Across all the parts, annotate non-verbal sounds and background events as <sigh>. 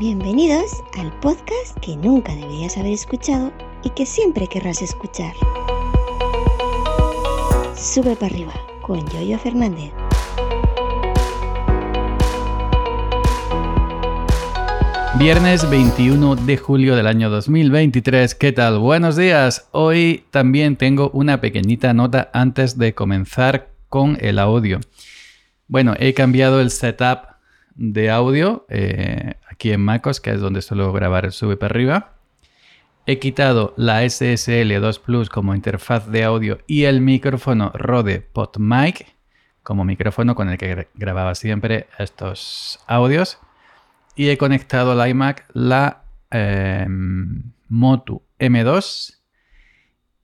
Bienvenidos al podcast que nunca deberías haber escuchado y que siempre querrás escuchar. Sube para arriba con Yoyo Fernández. Viernes 21 de julio del año 2023. ¿Qué tal? Buenos días. Hoy también tengo una pequeñita nota antes de comenzar con el audio. Bueno, he cambiado el setup de audio eh, aquí en MacOS, que es donde suelo grabar el sube para arriba. He quitado la SSL 2 Plus como interfaz de audio y el micrófono Rode PodMic como micrófono con el que grababa siempre estos audios y he conectado al iMac la em, Motu M2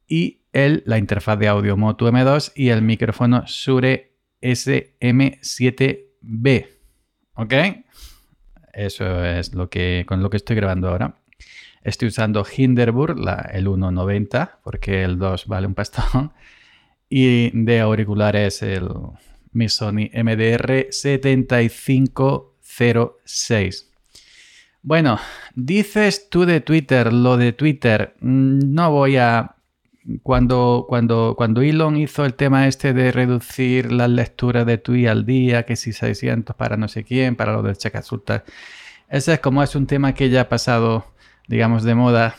y el, la interfaz de audio Motu M2 y el micrófono Shure SM7B. ¿Ok? Eso es lo que, con lo que estoy grabando ahora. Estoy usando Hinderburg, el 1.90, porque el 2 vale un pastón. Y de auriculares el mi Sony MDR 75 06. Bueno, dices tú de Twitter, lo de Twitter, mm, no voy a... Cuando, cuando, cuando Elon hizo el tema este de reducir las lecturas de tweet al día, que si 600 para no sé quién, para lo del check ese es como es un tema que ya ha pasado, digamos, de moda,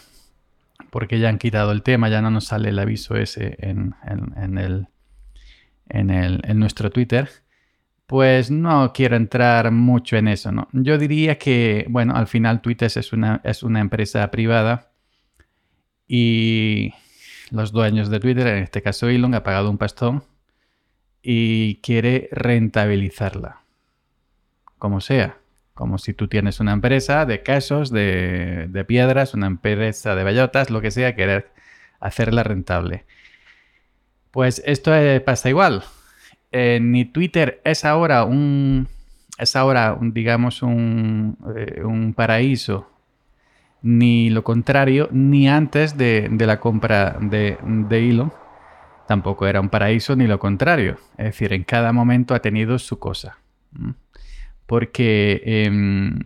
porque ya han quitado el tema, ya no nos sale el aviso ese en, el, en, el, en nuestro Twitter. Pues no quiero entrar mucho en eso, ¿no? Yo diría que, bueno, al final Twitter es una, es una empresa privada y los dueños de Twitter, en este caso Elon, ha pagado un pastón y quiere rentabilizarla. Como sea. Como si tú tienes una empresa de quesos, de, de piedras, una empresa de bellotas, lo que sea, querer hacerla rentable. Pues esto pasa igual. Eh, ni Twitter es ahora un, es ahora, digamos, un, eh, un, paraíso, ni lo contrario, ni antes de, la compra de, de, Elon, tampoco era un paraíso, ni lo contrario. Es decir, en cada momento ha tenido su cosa. Porque em,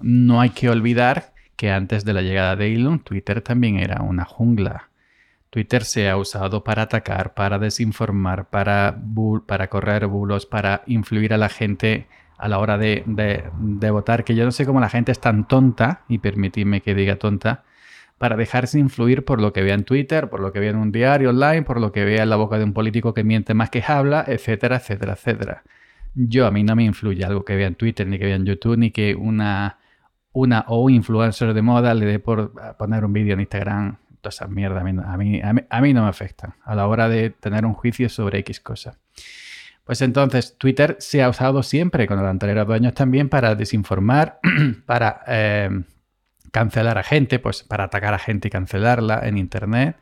no hay que olvidar que antes de la llegada de Elon, Twitter también era una jungla Twitter se ha usado para atacar, para desinformar, para, para correr bulos, para influir a la gente a la hora de, votar, que yo no sé cómo la gente es tan tonta, y permitidme que diga tonta, para dejarse influir por lo que vea en Twitter, por lo que vea en un diario online, por lo que vea en la boca de un político que miente más que habla, etcétera, etcétera, etcétera. Yo a mí no me influye algo que vea en Twitter, ni que vea en YouTube, ni que una, una o un influencer de moda le dé por poner un vídeo en Instagram todas esas mierdas a mí, a, mí, no me afectan a la hora de tener un juicio sobre X cosa. Pues entonces, Twitter se ha usado siempre con los anteriores dueños también para desinformar, <clears throat> para eh, cancelar a gente, pues para atacar a gente y cancelarla en Internet.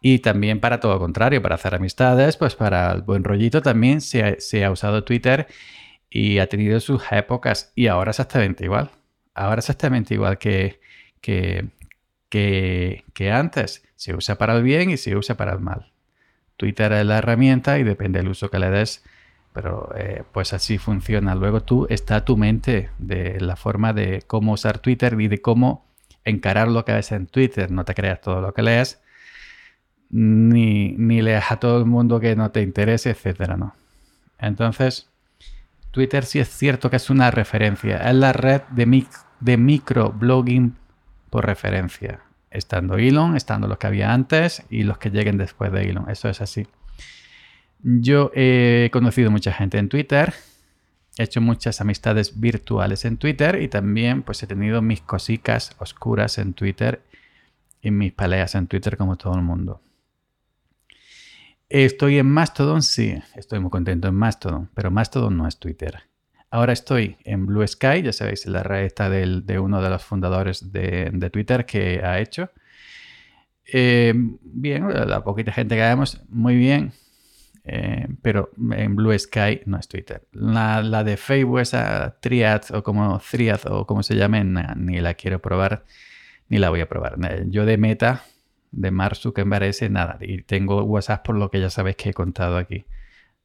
Y también para todo lo contrario, para hacer amistades, pues para el buen rollito también se ha, usado Twitter y ha tenido sus épocas y ahora exactamente igual. Ahora exactamente igual que, que, que, antes. Se usa para el bien y se usa para el mal. Twitter es la herramienta y depende del uso que le des, pero eh, pues así funciona. Luego tú está tu mente de la forma de cómo usar Twitter y de cómo encarar lo que ves en Twitter. No te creas todo lo que lees, ni, ni leas a todo el mundo que no te interese, etcétera, ¿no? Entonces, Twitter sí es cierto que es una referencia. Es la red de, de microblogging por referencia. Estando Elon, estando los que había antes y los que lleguen después de Elon. Eso es así. Yo he conocido mucha gente en Twitter. He hecho muchas amistades virtuales en Twitter y también pues he tenido mis cositas oscuras en Twitter y mis peleas en Twitter como todo el mundo. Estoy en Mastodon, sí, estoy muy contento en Mastodon, pero Mastodon no es Twitter. Ahora estoy en Blue Sky, ya sabéis, la red está de uno de los fundadores de, Twitter que ha hecho. Eh, bien, la poquita gente que vemos, muy bien. Eh, pero en Blue Sky no es Twitter. La, de Facebook, esa Triad o como Triad o como se llame, ni la quiero probar, ni la voy a probar. Yo de Meta, de Mark Zuckerberg, ese nada. Y tengo WhatsApp por lo que ya sabéis que he contado aquí,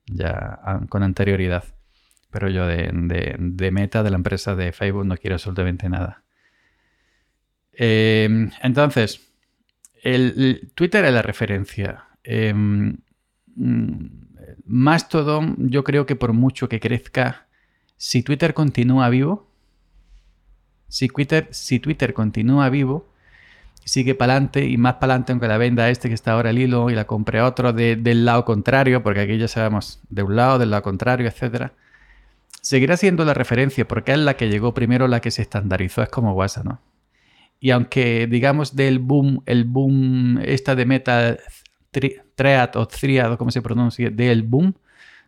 ya con anterioridad. Pero yo de, meta de la empresa de Facebook no quiero absolutamente nada. Em, entonces, el, Twitter es la referencia. Eh, Mastodon, yo creo que por mucho que crezca, si Twitter continúa vivo, si Twitter, si Twitter continúa vivo, sigue para adelante y más para adelante, aunque la venda este que está ahora el hilo y la compre otro del lado contrario, porque aquí ya sabemos de un lado, del lado contrario, etcétera, seguirá siendo la referencia porque es la que llegó primero, la que se estandarizó, es como WhatsApp, ¿no? Y aunque digamos del boom, el boom esta de meta Treat o Triad, como se pronuncia, del boom,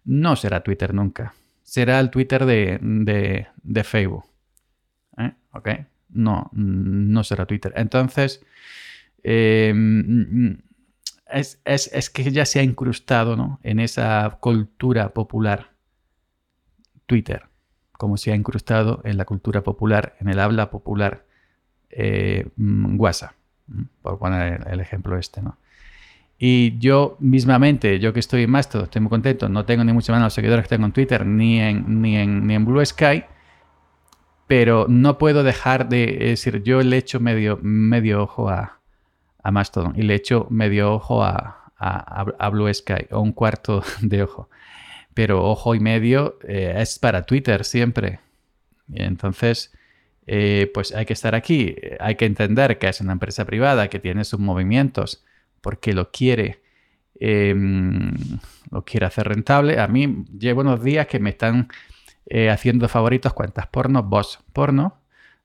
no será Twitter nunca. Será el Twitter de, Facebook. ¿Eh? ¿Ok? No, no será Twitter. Entonces, em, es, que ya se ha incrustado ¿no? en esa cultura popular Twitter, como se ha incrustado en la cultura popular, en el habla popular eh, WhatsApp, por poner el ejemplo este, ¿no? Y yo mismamente, yo que estoy en Mastodon, estoy muy contento, no tengo ni mucho menos los seguidores que tengo en Twitter ni en, ni en, ni en Blue Sky, pero no puedo dejar de decir, yo le echo medio, medio ojo a, a Mastodon y le echo medio ojo a, a, Blue Sky o un cuarto <laughs> de ojo. Pero ojo y medio eh, es para Twitter siempre. Entonces, eh, pues hay que estar aquí, hay que entender que es una empresa privada que tiene sus movimientos porque lo quiere, em, lo quiere hacer rentable. A mí llevo unos días que me están eh, haciendo favoritos cuentas porno, boss porno.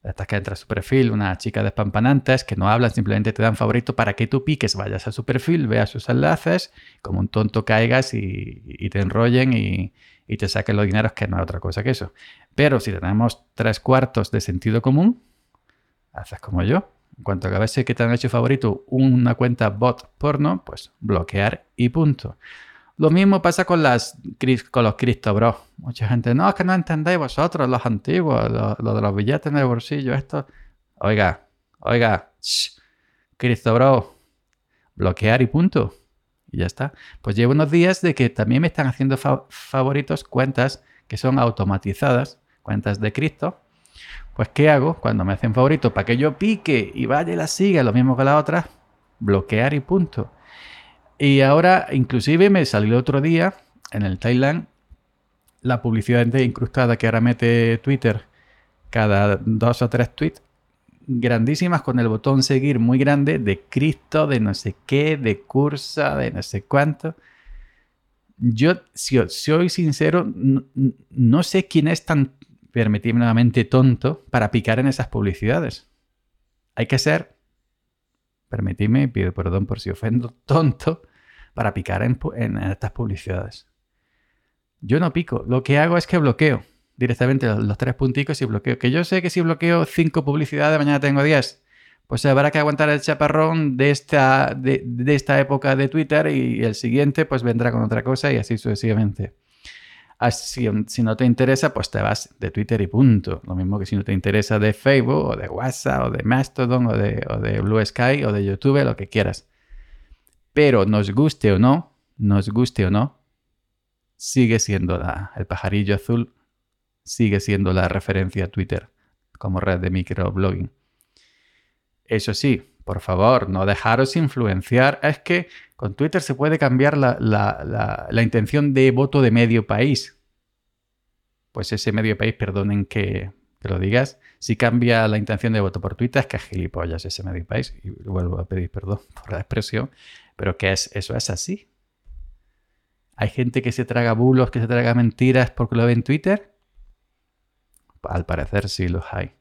Hasta que entra a su perfil, una chica despampanantes que no hablan, simplemente te dan favorito para que tú piques, vayas a su perfil, veas sus enlaces, como un tonto caigas y, te enrollen y, y, te saquen los dineros, que no es otra cosa que eso. Pero si tenemos tres cuartos de sentido común, haces como yo, en cuanto a veces que te han hecho favorito una cuenta bot porno, pues bloquear y punto. Lo mismo pasa con, las, con los Cristo Bros. Mucha gente, no, es que no entendéis vosotros, los antiguos, los, de los billetes en el bolsillo, esto. Oiga, oiga, Cristo Bro, bloquear y punto. Y ya está. Pues llevo unos días de que también me están haciendo favoritos cuentas que son automatizadas, cuentas de Cristo, pues, ¿qué hago cuando me hacen favorito? Para que yo pique y vaya y la siga, lo mismo que la otra, bloquear y punto. Y ahora, inclusive, me salió otro día en el Thailand la publicidad incrustada que ahora mete Twitter cada dos o tres tweets grandísimas con el botón seguir muy grande de Cristo, de no sé qué, de cursa, de no sé cuánto. Yo, si soy sincero, no, no sé quién es tan permitidamente tonto para picar en esas publicidades. Hay que ser, permitidme, pido perdón por si ofendo, <laughs> tonto para picar en, estas publicidades. Yo no pico, lo que hago es que bloqueo directamente los, tres punticos y bloqueo. Que yo sé que si bloqueo cinco publicidades, mañana tengo diez. Pues habrá que aguantar el chaparrón de esta, de, esta época de Twitter y el siguiente pues vendrá con otra cosa y así sucesivamente. Si, si, no te interesa, pues te vas de Twitter y punto. Lo mismo que si no te interesa de Facebook o de WhatsApp o de Mastodon o de, o de Blue Sky o de YouTube, lo que quieras. Pero nos guste o no, nos guste o no, sigue siendo la, el pajarillo azul, sigue siendo la referencia a Twitter como red de microblogging. Eso sí, por favor, no dejaros influenciar. Es que con Twitter se puede cambiar la, intención de voto de medio país. Pues ese medio país, perdonen que, lo digas, si cambia la intención de voto por Twitter, es que es gilipollas ese medio país. Y vuelvo a pedir perdón <laughs> por la expresión, pero que es, eso es así. Hay gente que se traga bulos, que se traga mentiras porque lo ve en Twitter. Al parecer sí los hay.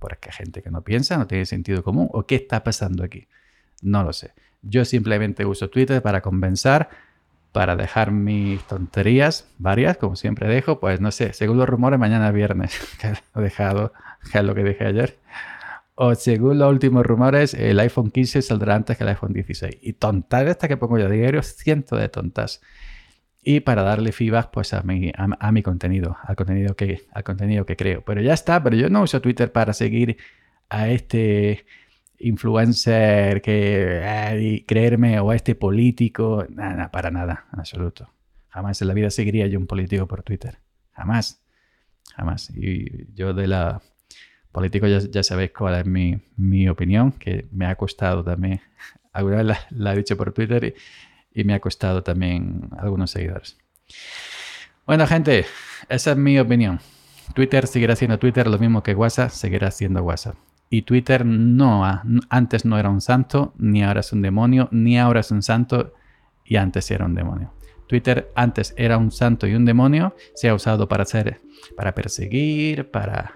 Porque hay gente que no piensa, no tiene sentido común. ¿O qué está pasando aquí? No lo sé. Yo simplemente uso Twitter para compensar, para dejar mis tonterías, varias, como siempre dejo. Pues no sé, según los rumores, mañana viernes, <laughs> que he dejado, que es lo que dije ayer. O según los últimos rumores, el iPhone 15 saldrá antes que el iPhone 16. Y tontas esta que pongo yo diario, cientos de tontas y para darle feedback pues a mi, a, mi contenido, al contenido, que, al contenido que creo. Pero ya está, pero yo no uso Twitter para seguir a este influencer que eh, creerme o a este político, nada, para nada, en absoluto. Jamás en la vida seguiría yo un político por Twitter. Jamás. Jamás. Y yo de la político ya, sabéis cuál es mi, opinión, que me ha costado también, <laughs> alguna vez la, he dicho por Twitter y, me ha costado también algunos seguidores. Bueno, gente, esa es mi opinión. Twitter seguirá siendo Twitter, lo mismo que WhatsApp seguirá siendo WhatsApp. Y Twitter no, antes no era un santo, ni ahora es un demonio, ni ahora es un santo y antes era un demonio. Twitter antes era un santo y un demonio, se ha usado para hacer, para perseguir, para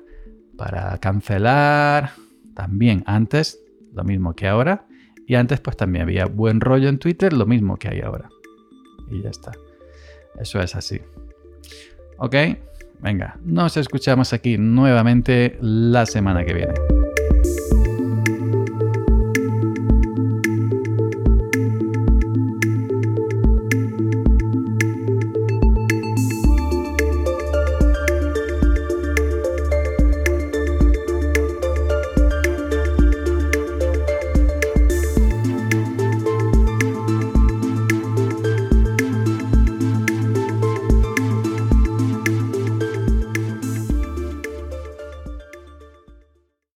para cancelar, también antes, lo mismo que ahora. Y antes pues también había buen rollo en Twitter, lo mismo que hay ahora. Y ya está. Eso es así. ¿Ok? Venga, nos escuchamos aquí nuevamente la semana que viene.